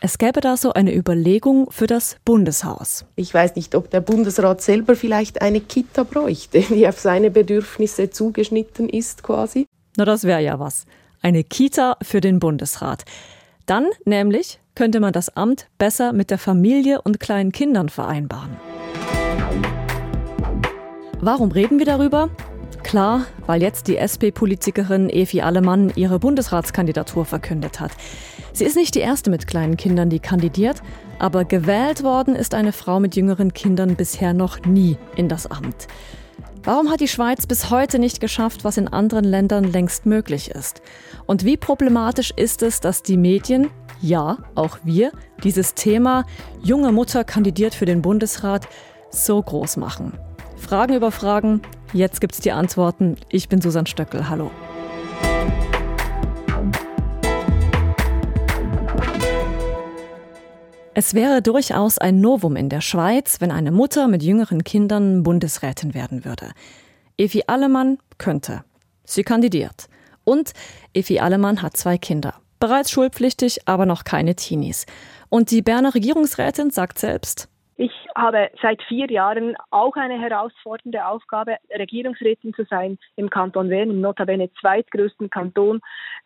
Es gäbe da so eine Überlegung für das Bundeshaus. Ich weiß nicht, ob der Bundesrat selber vielleicht eine Kita bräuchte, die auf seine Bedürfnisse zugeschnitten ist quasi. Na, das wäre ja was. Eine Kita für den Bundesrat. Dann nämlich könnte man das Amt besser mit der Familie und kleinen Kindern vereinbaren. Warum reden wir darüber? Klar, weil jetzt die SP-Politikerin Evi Allemann ihre Bundesratskandidatur verkündet hat. Sie ist nicht die erste mit kleinen Kindern, die kandidiert, aber gewählt worden ist eine Frau mit jüngeren Kindern bisher noch nie in das Amt. Warum hat die Schweiz bis heute nicht geschafft, was in anderen Ländern längst möglich ist? Und wie problematisch ist es, dass die Medien, ja, auch wir, dieses Thema junge Mutter kandidiert für den Bundesrat so groß machen? Fragen über Fragen, jetzt gibt's die Antworten. Ich bin Susanne Stöckel, hallo. Es wäre durchaus ein Novum in der Schweiz, wenn eine Mutter mit jüngeren Kindern Bundesrätin werden würde. Evi Allemann könnte. Sie kandidiert. Und Evi Allemann hat zwei Kinder. Bereits schulpflichtig, aber noch keine Teenies. Und die Berner Regierungsrätin sagt selbst, ich habe seit vier Jahren auch eine herausfordernde Aufgabe, Regierungsrätin zu sein im Kanton Bern, im notabene zweitgrößten Kanton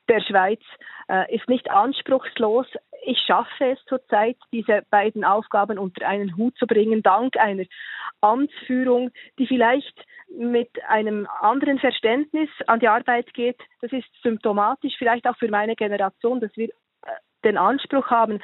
der Schweiz. Äh, ist nicht anspruchslos. Ich schaffe es zurzeit, diese beiden Aufgaben unter einen Hut zu bringen, dank einer Amtsführung, die vielleicht mit einem anderen Verständnis an die Arbeit geht. Das ist symptomatisch, vielleicht auch für meine Generation, dass wir äh, den Anspruch haben,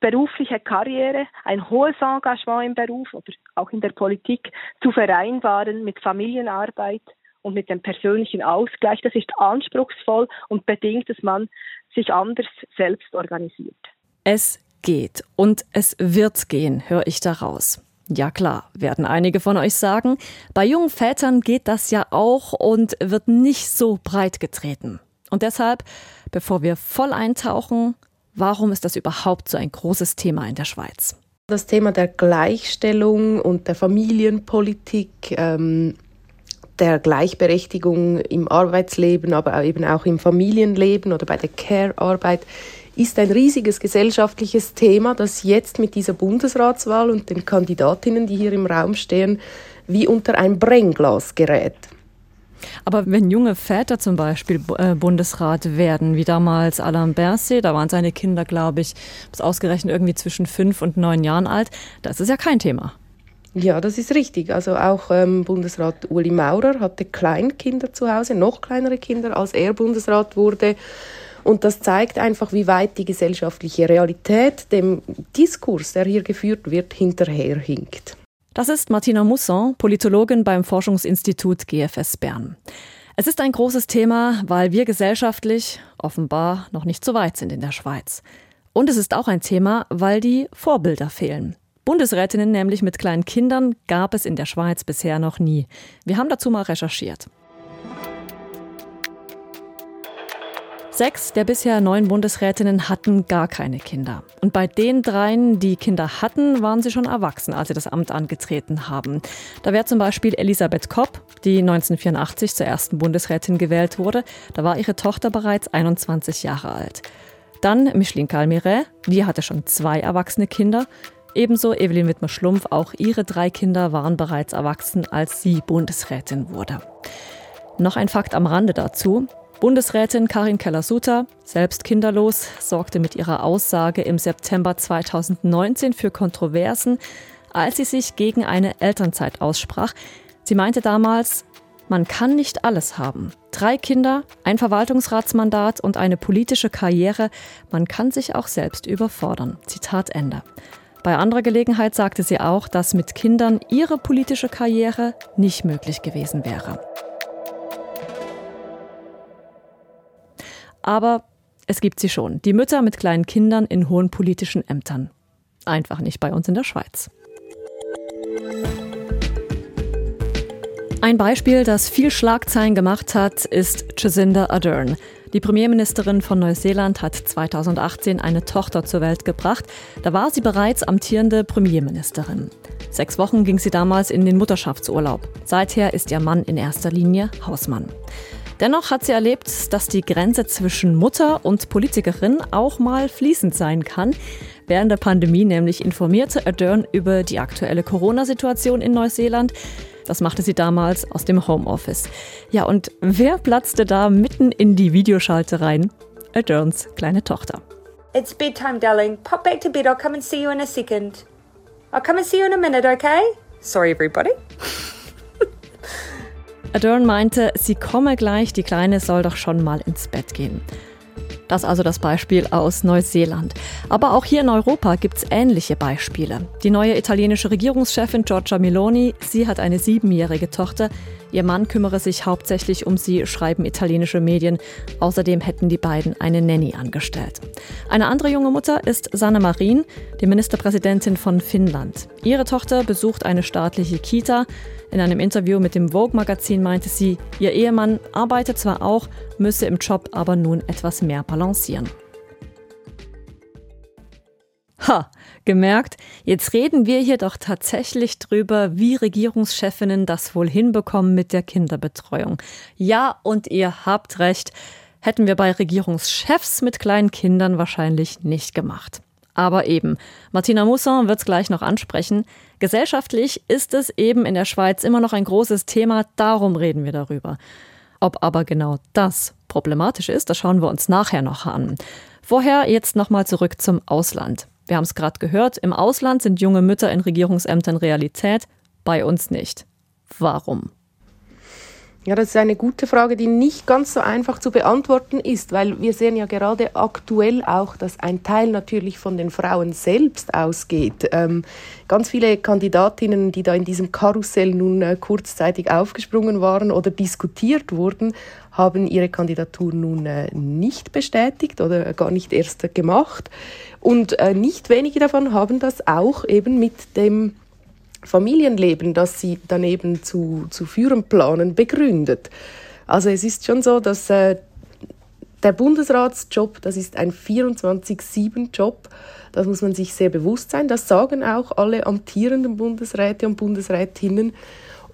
berufliche Karriere, ein hohes Engagement im Beruf oder auch in der Politik zu vereinbaren mit Familienarbeit und mit dem persönlichen Ausgleich. Das ist anspruchsvoll und bedingt, dass man sich anders selbst organisiert. Es geht und es wird gehen, höre ich daraus. Ja klar, werden einige von euch sagen, bei jungen Vätern geht das ja auch und wird nicht so breit getreten. Und deshalb, bevor wir voll eintauchen, Warum ist das überhaupt so ein großes Thema in der Schweiz? Das Thema der Gleichstellung und der Familienpolitik, ähm, der Gleichberechtigung im Arbeitsleben, aber eben auch im Familienleben oder bei der Care-Arbeit ist ein riesiges gesellschaftliches Thema, das jetzt mit dieser Bundesratswahl und den Kandidatinnen, die hier im Raum stehen, wie unter ein Brennglas gerät. Aber wenn junge Väter zum Beispiel äh, Bundesrat werden, wie damals Alain Berset, da waren seine Kinder, glaube ich, bis ausgerechnet irgendwie zwischen fünf und neun Jahren alt, das ist ja kein Thema. Ja, das ist richtig. Also auch ähm, Bundesrat Uli Maurer hatte Kleinkinder zu Hause, noch kleinere Kinder, als er Bundesrat wurde. Und das zeigt einfach, wie weit die gesellschaftliche Realität dem Diskurs, der hier geführt wird, hinterherhinkt. Das ist Martina Musson, Politologin beim Forschungsinstitut GFS Bern. Es ist ein großes Thema, weil wir gesellschaftlich offenbar noch nicht so weit sind in der Schweiz. Und es ist auch ein Thema, weil die Vorbilder fehlen. Bundesrätinnen nämlich mit kleinen Kindern gab es in der Schweiz bisher noch nie. Wir haben dazu mal recherchiert. Sechs der bisher neun Bundesrätinnen hatten gar keine Kinder. Und bei den dreien, die Kinder hatten, waren sie schon erwachsen, als sie das Amt angetreten haben. Da wäre zum Beispiel Elisabeth Kopp, die 1984 zur ersten Bundesrätin gewählt wurde. Da war ihre Tochter bereits 21 Jahre alt. Dann Micheline Calmeret, die hatte schon zwei erwachsene Kinder. Ebenso Evelyn Wittmer-Schlumpf, auch ihre drei Kinder waren bereits erwachsen, als sie Bundesrätin wurde. Noch ein Fakt am Rande dazu. Bundesrätin Karin Keller-Sutter, selbst kinderlos, sorgte mit ihrer Aussage im September 2019 für Kontroversen, als sie sich gegen eine Elternzeit aussprach. Sie meinte damals, man kann nicht alles haben. Drei Kinder, ein Verwaltungsratsmandat und eine politische Karriere, man kann sich auch selbst überfordern. Zitat Ende. Bei anderer Gelegenheit sagte sie auch, dass mit Kindern ihre politische Karriere nicht möglich gewesen wäre. Aber es gibt sie schon. Die Mütter mit kleinen Kindern in hohen politischen Ämtern. Einfach nicht bei uns in der Schweiz. Ein Beispiel, das viel Schlagzeilen gemacht hat, ist Jacinda Ardern. Die Premierministerin von Neuseeland hat 2018 eine Tochter zur Welt gebracht. Da war sie bereits amtierende Premierministerin. Sechs Wochen ging sie damals in den Mutterschaftsurlaub. Seither ist ihr Mann in erster Linie Hausmann. Dennoch hat sie erlebt, dass die Grenze zwischen Mutter und Politikerin auch mal fließend sein kann. Während der Pandemie nämlich informierte Ardern über die aktuelle Corona-Situation in Neuseeland. Das machte sie damals aus dem Homeoffice. Ja, und wer platzte da mitten in die Videoschalte rein? Ardurns kleine Tochter. It's bedtime, darling. Pop back to bed. I'll come and see you in a second. I'll come and see you in a minute, okay? Sorry, everybody. Adorn meinte, sie komme gleich, die Kleine soll doch schon mal ins Bett gehen. Das also das Beispiel aus Neuseeland. Aber auch hier in Europa gibt es ähnliche Beispiele. Die neue italienische Regierungschefin Giorgia Meloni, sie hat eine siebenjährige Tochter. Ihr Mann kümmere sich hauptsächlich um sie, schreiben italienische Medien. Außerdem hätten die beiden eine Nanny angestellt. Eine andere junge Mutter ist Sanna Marin, die Ministerpräsidentin von Finnland. Ihre Tochter besucht eine staatliche Kita. In einem Interview mit dem Vogue-Magazin meinte sie, ihr Ehemann arbeitet zwar auch, müsse im Job aber nun etwas mehr balancieren. Ha, gemerkt, jetzt reden wir hier doch tatsächlich drüber, wie Regierungschefinnen das wohl hinbekommen mit der Kinderbetreuung. Ja, und ihr habt recht, hätten wir bei Regierungschefs mit kleinen Kindern wahrscheinlich nicht gemacht. Aber eben, Martina Mousson wird es gleich noch ansprechen. Gesellschaftlich ist es eben in der Schweiz immer noch ein großes Thema, darum reden wir darüber. Ob aber genau das problematisch ist, das schauen wir uns nachher noch an. Vorher jetzt nochmal zurück zum Ausland. Wir haben es gerade gehört, im Ausland sind junge Mütter in Regierungsämtern Realität, bei uns nicht. Warum? Ja, das ist eine gute Frage, die nicht ganz so einfach zu beantworten ist, weil wir sehen ja gerade aktuell auch, dass ein Teil natürlich von den Frauen selbst ausgeht. Ähm, ganz viele Kandidatinnen, die da in diesem Karussell nun äh, kurzzeitig aufgesprungen waren oder diskutiert wurden, haben ihre Kandidatur nun äh, nicht bestätigt oder gar nicht erst gemacht. Und äh, nicht wenige davon haben das auch eben mit dem Familienleben, das sie daneben zu, zu führen planen, begründet. Also es ist schon so, dass äh, der Bundesratsjob, das ist ein 24-7-Job. Das muss man sich sehr bewusst sein. Das sagen auch alle amtierenden Bundesräte und Bundesrätinnen.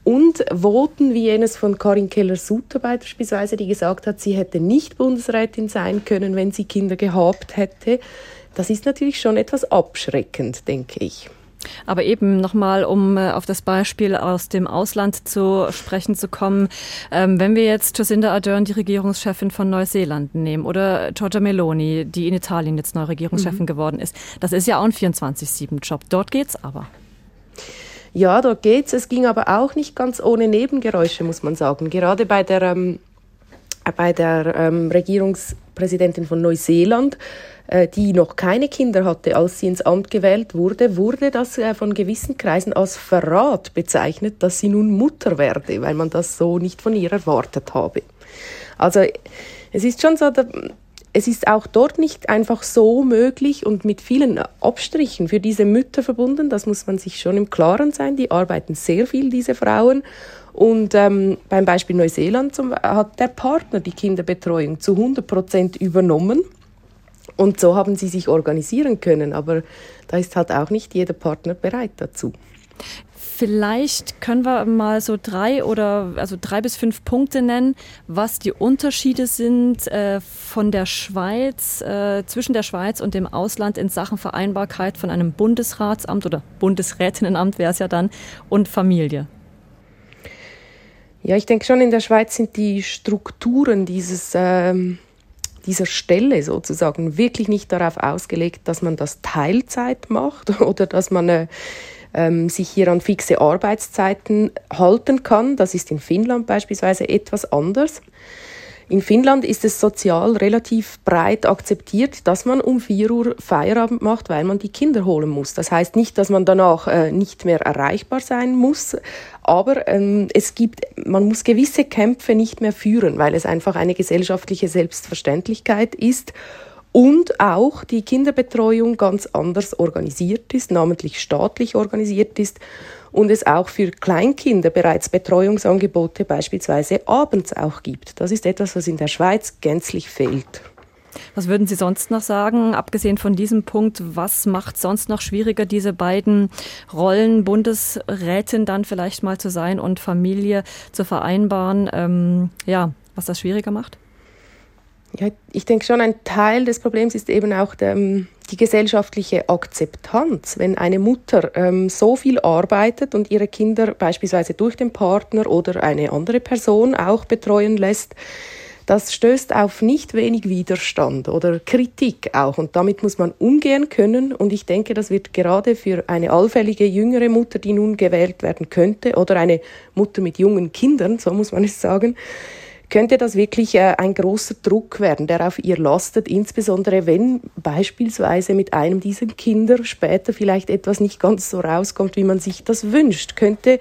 Und Voten wie jenes von Karin Keller-Sutter beispielsweise, die gesagt hat, sie hätte nicht Bundesrätin sein können, wenn sie Kinder gehabt hätte, das ist natürlich schon etwas abschreckend, denke ich. Aber eben nochmal, um äh, auf das Beispiel aus dem Ausland zu sprechen zu kommen, ähm, wenn wir jetzt Jacinda Ardern, die Regierungschefin von Neuseeland, nehmen oder Giorgia Meloni, die in Italien jetzt neue Regierungschefin mhm. geworden ist, das ist ja auch ein 24-7-Job. Dort geht's aber. Ja, dort geht's. Es ging aber auch nicht ganz ohne Nebengeräusche, muss man sagen. Gerade bei der, ähm, bei der ähm, Regierungspräsidentin von Neuseeland äh, die noch keine Kinder hatte, als sie ins Amt gewählt wurde, wurde das äh, von gewissen Kreisen als Verrat bezeichnet, dass sie nun Mutter werde, weil man das so nicht von ihr erwartet habe. Also es ist schon so, es ist auch dort nicht einfach so möglich und mit vielen Abstrichen für diese Mütter verbunden. Das muss man sich schon im Klaren sein. Die arbeiten sehr viel, diese Frauen. Und ähm, beim Beispiel Neuseeland zum, hat der Partner die Kinderbetreuung zu 100 Prozent übernommen. Und so haben sie sich organisieren können, aber da ist halt auch nicht jeder Partner bereit dazu. Vielleicht können wir mal so drei oder also drei bis fünf Punkte nennen, was die Unterschiede sind äh, von der Schweiz, äh, zwischen der Schweiz und dem Ausland in Sachen Vereinbarkeit von einem Bundesratsamt oder Bundesrätinnenamt wäre es ja dann und Familie. Ja, ich denke schon, in der Schweiz sind die Strukturen dieses ähm dieser Stelle sozusagen wirklich nicht darauf ausgelegt, dass man das Teilzeit macht oder dass man äh, ähm, sich hier an fixe Arbeitszeiten halten kann. Das ist in Finnland beispielsweise etwas anders. In Finnland ist es sozial relativ breit akzeptiert, dass man um 4 Uhr Feierabend macht, weil man die Kinder holen muss. Das heißt nicht, dass man danach äh, nicht mehr erreichbar sein muss, aber ähm, es gibt, man muss gewisse Kämpfe nicht mehr führen, weil es einfach eine gesellschaftliche Selbstverständlichkeit ist und auch die Kinderbetreuung ganz anders organisiert ist, namentlich staatlich organisiert ist und es auch für Kleinkinder bereits Betreuungsangebote beispielsweise abends auch gibt. Das ist etwas, was in der Schweiz gänzlich fehlt. Was würden Sie sonst noch sagen, abgesehen von diesem Punkt, was macht sonst noch schwieriger, diese beiden Rollen, Bundesrätin dann vielleicht mal zu sein und Familie zu vereinbaren? Ähm, ja, was das schwieriger macht? Ja, ich denke schon, ein Teil des Problems ist eben auch der, ähm, die gesellschaftliche Akzeptanz. Wenn eine Mutter ähm, so viel arbeitet und ihre Kinder beispielsweise durch den Partner oder eine andere Person auch betreuen lässt, das stößt auf nicht wenig Widerstand oder Kritik auch. Und damit muss man umgehen können. Und ich denke, das wird gerade für eine allfällige jüngere Mutter, die nun gewählt werden könnte, oder eine Mutter mit jungen Kindern, so muss man es sagen, könnte das wirklich äh, ein großer Druck werden, der auf ihr lastet, insbesondere wenn beispielsweise mit einem dieser Kinder später vielleicht etwas nicht ganz so rauskommt, wie man sich das wünscht, könnte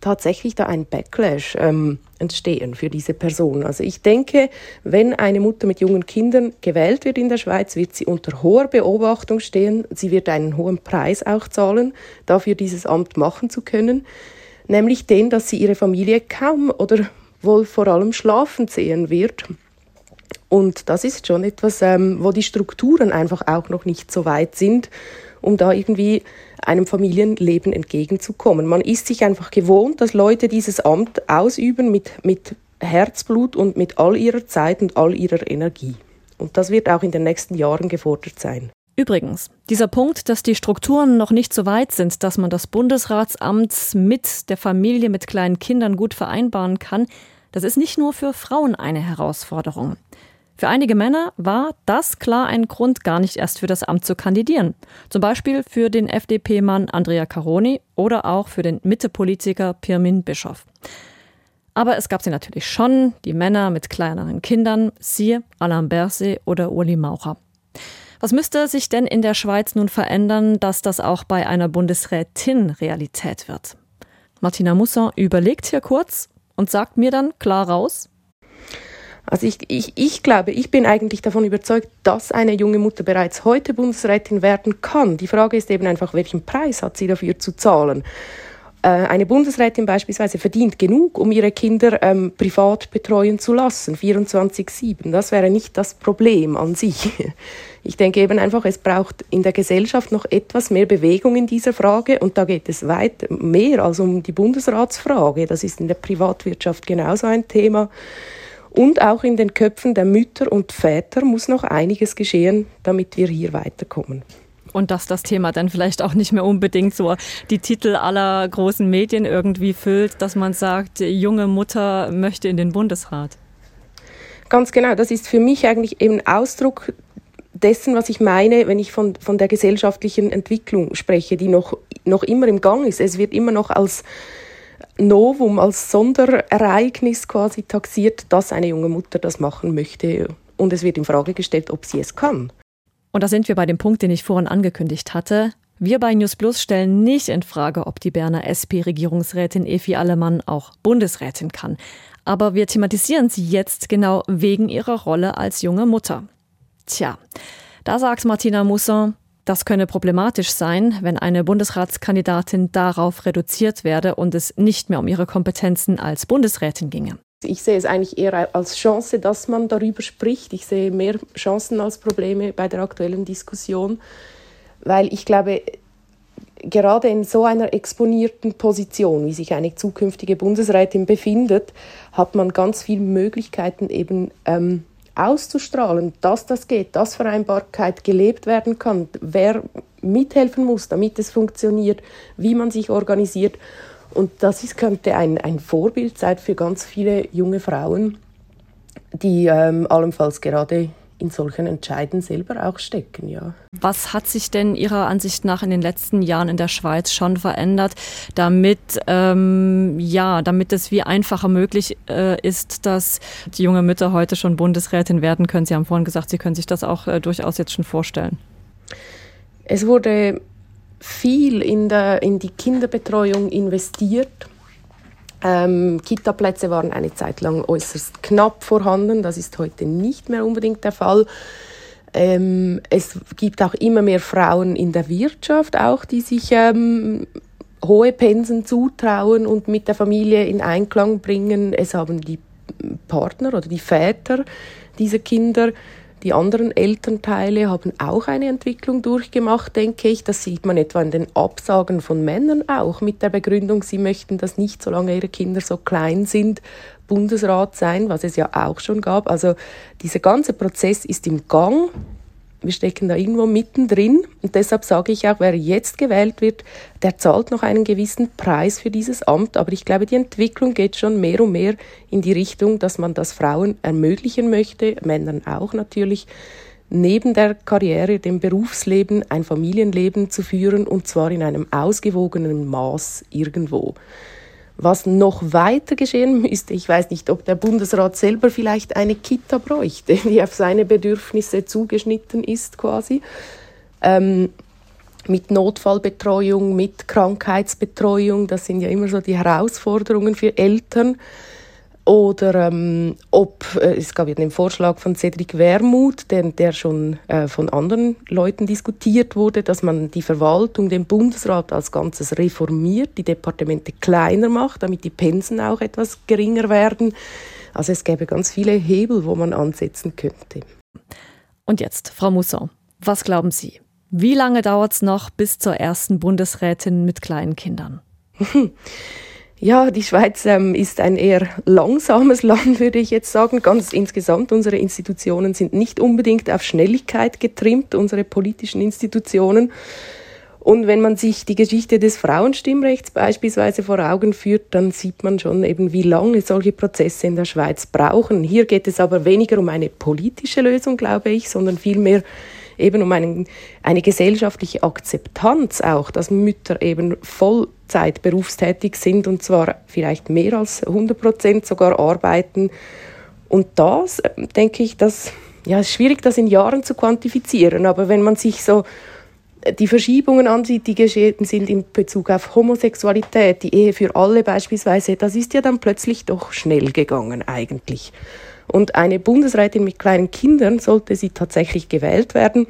tatsächlich da ein Backlash ähm, entstehen für diese Person. Also ich denke, wenn eine Mutter mit jungen Kindern gewählt wird in der Schweiz, wird sie unter hoher Beobachtung stehen. Sie wird einen hohen Preis auch zahlen, dafür dieses Amt machen zu können, nämlich den, dass sie ihre Familie kaum oder wohl vor allem schlafen sehen wird. Und das ist schon etwas, ähm, wo die Strukturen einfach auch noch nicht so weit sind, um da irgendwie einem Familienleben entgegenzukommen. Man ist sich einfach gewohnt, dass Leute dieses Amt ausüben mit, mit Herzblut und mit all ihrer Zeit und all ihrer Energie. Und das wird auch in den nächsten Jahren gefordert sein. Übrigens, dieser Punkt, dass die Strukturen noch nicht so weit sind, dass man das Bundesratsamt mit der Familie mit kleinen Kindern gut vereinbaren kann, das ist nicht nur für Frauen eine Herausforderung. Für einige Männer war das klar ein Grund, gar nicht erst für das Amt zu kandidieren. Zum Beispiel für den FDP-Mann Andrea Caroni oder auch für den Mitte-Politiker Pirmin Bischoff. Aber es gab sie natürlich schon, die Männer mit kleineren Kindern, siehe Alain Berset oder Uli Maucher. Was müsste sich denn in der Schweiz nun verändern, dass das auch bei einer Bundesrätin Realität wird? Martina Musson überlegt hier kurz und sagt mir dann klar raus, also ich, ich, ich glaube, ich bin eigentlich davon überzeugt, dass eine junge Mutter bereits heute Bundesrätin werden kann. Die Frage ist eben einfach, welchen Preis hat sie dafür zu zahlen? Äh, eine Bundesrätin beispielsweise verdient genug, um ihre Kinder ähm, privat betreuen zu lassen, 24-7. Das wäre nicht das Problem an sich. Ich denke eben einfach, es braucht in der Gesellschaft noch etwas mehr Bewegung in dieser Frage und da geht es weit mehr als um die Bundesratsfrage. Das ist in der Privatwirtschaft genauso ein Thema. Und auch in den Köpfen der Mütter und Väter muss noch einiges geschehen, damit wir hier weiterkommen. Und dass das Thema dann vielleicht auch nicht mehr unbedingt so die Titel aller großen Medien irgendwie füllt, dass man sagt, junge Mutter möchte in den Bundesrat. Ganz genau, das ist für mich eigentlich eben Ausdruck dessen, was ich meine, wenn ich von, von der gesellschaftlichen Entwicklung spreche, die noch, noch immer im Gang ist. Es wird immer noch als Novum, als Sonderereignis quasi taxiert, dass eine junge Mutter das machen möchte. Und es wird in Frage gestellt, ob sie es kann. Und da sind wir bei dem Punkt, den ich vorhin angekündigt hatte. Wir bei News Plus stellen nicht in Frage, ob die Berner SP-Regierungsrätin Efi Allemann auch Bundesrätin kann. Aber wir thematisieren sie jetzt genau wegen ihrer Rolle als junge Mutter. Tja, da sagt Martina Musson, das könne problematisch sein, wenn eine Bundesratskandidatin darauf reduziert werde und es nicht mehr um ihre Kompetenzen als Bundesrätin ginge. Ich sehe es eigentlich eher als Chance, dass man darüber spricht. Ich sehe mehr Chancen als Probleme bei der aktuellen Diskussion, weil ich glaube, gerade in so einer exponierten Position, wie sich eine zukünftige Bundesrätin befindet, hat man ganz viele Möglichkeiten eben ähm, auszustrahlen, dass das geht, dass Vereinbarkeit gelebt werden kann, wer mithelfen muss, damit es funktioniert, wie man sich organisiert. Und das ist, könnte ein, ein Vorbild sein für ganz viele junge Frauen, die ähm, allenfalls gerade in solchen Entscheiden selber auch stecken, ja. Was hat sich denn Ihrer Ansicht nach in den letzten Jahren in der Schweiz schon verändert, damit ähm, ja, damit es wie einfacher möglich äh, ist, dass die junge Mütter heute schon Bundesrätin werden können? Sie haben vorhin gesagt, Sie können sich das auch äh, durchaus jetzt schon vorstellen. Es wurde viel in, der, in die Kinderbetreuung investiert ähm, Kita-Plätze waren eine Zeit lang äußerst knapp vorhanden. Das ist heute nicht mehr unbedingt der Fall. Ähm, es gibt auch immer mehr Frauen in der Wirtschaft, auch die sich ähm, hohe Pensen zutrauen und mit der Familie in Einklang bringen. Es haben die Partner oder die Väter dieser Kinder die anderen Elternteile haben auch eine Entwicklung durchgemacht, denke ich. Das sieht man etwa in den Absagen von Männern auch mit der Begründung, sie möchten das nicht, solange ihre Kinder so klein sind, Bundesrat sein, was es ja auch schon gab. Also dieser ganze Prozess ist im Gang. Wir stecken da irgendwo mittendrin und deshalb sage ich auch, wer jetzt gewählt wird, der zahlt noch einen gewissen Preis für dieses Amt. Aber ich glaube, die Entwicklung geht schon mehr und mehr in die Richtung, dass man das Frauen ermöglichen möchte, Männern auch natürlich, neben der Karriere, dem Berufsleben, ein Familienleben zu führen und zwar in einem ausgewogenen Maß irgendwo. Was noch weiter geschehen müsste, ich weiß nicht, ob der Bundesrat selber vielleicht eine Kita bräuchte, die auf seine Bedürfnisse zugeschnitten ist quasi. Ähm, mit Notfallbetreuung, mit Krankheitsbetreuung, das sind ja immer so die Herausforderungen für Eltern oder ähm, ob, äh, es gab ja den Vorschlag von Cedric Wermuth, der, der schon äh, von anderen Leuten diskutiert wurde, dass man die Verwaltung, den Bundesrat als Ganzes reformiert, die Departemente kleiner macht, damit die Pensen auch etwas geringer werden. Also es gäbe ganz viele Hebel, wo man ansetzen könnte. Und jetzt, Frau Mousson, was glauben Sie? Wie lange dauert es noch bis zur ersten Bundesrätin mit kleinen Kindern? Ja, die Schweiz ähm, ist ein eher langsames Land, würde ich jetzt sagen. Ganz insgesamt, unsere Institutionen sind nicht unbedingt auf Schnelligkeit getrimmt, unsere politischen Institutionen. Und wenn man sich die Geschichte des Frauenstimmrechts beispielsweise vor Augen führt, dann sieht man schon eben, wie lange solche Prozesse in der Schweiz brauchen. Hier geht es aber weniger um eine politische Lösung, glaube ich, sondern vielmehr eben um einen, eine gesellschaftliche Akzeptanz auch, dass Mütter eben Vollzeit berufstätig sind und zwar vielleicht mehr als 100 Prozent sogar arbeiten. Und das, äh, denke ich, das ja, ist schwierig, das in Jahren zu quantifizieren, aber wenn man sich so äh, die Verschiebungen ansieht, die geschehen sind in Bezug auf Homosexualität, die Ehe für alle beispielsweise, das ist ja dann plötzlich doch schnell gegangen eigentlich. Und eine Bundesrätin mit kleinen Kindern, sollte sie tatsächlich gewählt werden,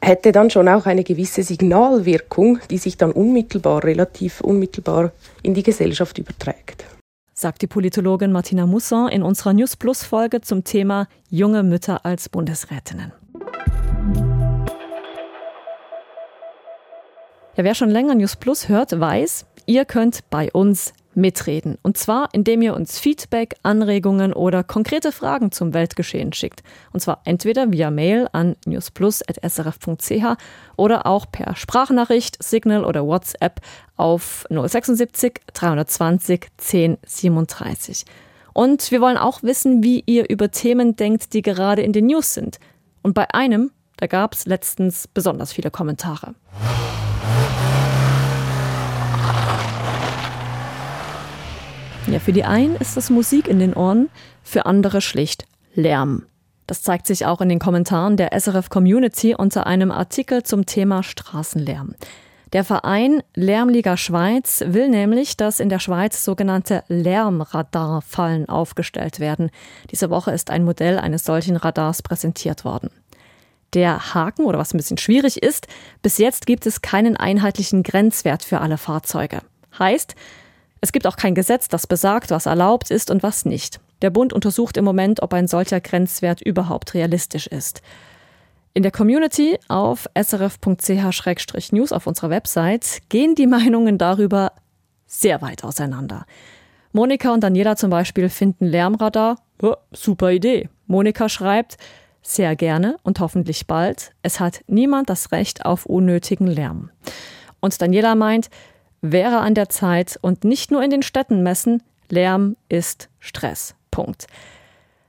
hätte dann schon auch eine gewisse Signalwirkung, die sich dann unmittelbar, relativ unmittelbar in die Gesellschaft überträgt. Sagt die Politologin Martina Musson in unserer News Plus Folge zum Thema junge Mütter als Bundesrätinnen. Ja, wer schon länger News Plus hört, weiß, ihr könnt bei uns mitreden. Und zwar, indem ihr uns Feedback, Anregungen oder konkrete Fragen zum Weltgeschehen schickt. Und zwar entweder via Mail an newsplus.srf.ch oder auch per Sprachnachricht, Signal oder WhatsApp auf 076 320 1037. Und wir wollen auch wissen, wie ihr über Themen denkt, die gerade in den News sind. Und bei einem, da gab es letztens besonders viele Kommentare. Ja, für die einen ist das Musik in den Ohren, für andere schlicht Lärm. Das zeigt sich auch in den Kommentaren der SRF Community unter einem Artikel zum Thema Straßenlärm. Der Verein Lärmliga Schweiz will nämlich, dass in der Schweiz sogenannte Lärmradarfallen aufgestellt werden. Diese Woche ist ein Modell eines solchen Radars präsentiert worden. Der Haken, oder was ein bisschen schwierig ist, bis jetzt gibt es keinen einheitlichen Grenzwert für alle Fahrzeuge. Heißt, es gibt auch kein Gesetz, das besagt, was erlaubt ist und was nicht. Der Bund untersucht im Moment, ob ein solcher Grenzwert überhaupt realistisch ist. In der Community auf srf.ch-news auf unserer Website gehen die Meinungen darüber sehr weit auseinander. Monika und Daniela zum Beispiel finden Lärmradar, oh, super Idee. Monika schreibt, sehr gerne und hoffentlich bald. Es hat niemand das Recht auf unnötigen Lärm. Und Daniela meint, wäre an der Zeit und nicht nur in den Städten messen, Lärm ist Stress. Punkt.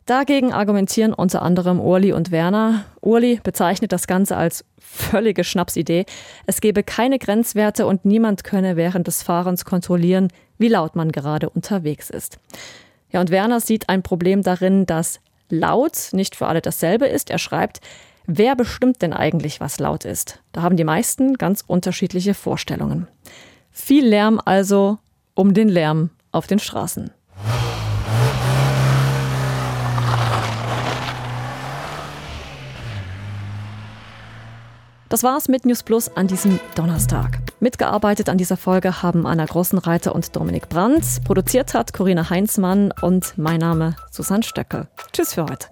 Dagegen argumentieren unter anderem Urli und Werner. Urli bezeichnet das Ganze als völlige Schnapsidee. Es gebe keine Grenzwerte und niemand könne während des Fahrens kontrollieren, wie laut man gerade unterwegs ist. Ja, und Werner sieht ein Problem darin, dass laut nicht für alle dasselbe ist. Er schreibt, wer bestimmt denn eigentlich, was laut ist? Da haben die meisten ganz unterschiedliche Vorstellungen. Viel Lärm also um den Lärm auf den Straßen. Das war's mit News Plus an diesem Donnerstag. Mitgearbeitet an dieser Folge haben Anna Grossenreiter und Dominik Brandt. Produziert hat Corinna Heinzmann und mein Name Susanne Stöckel. Tschüss für heute.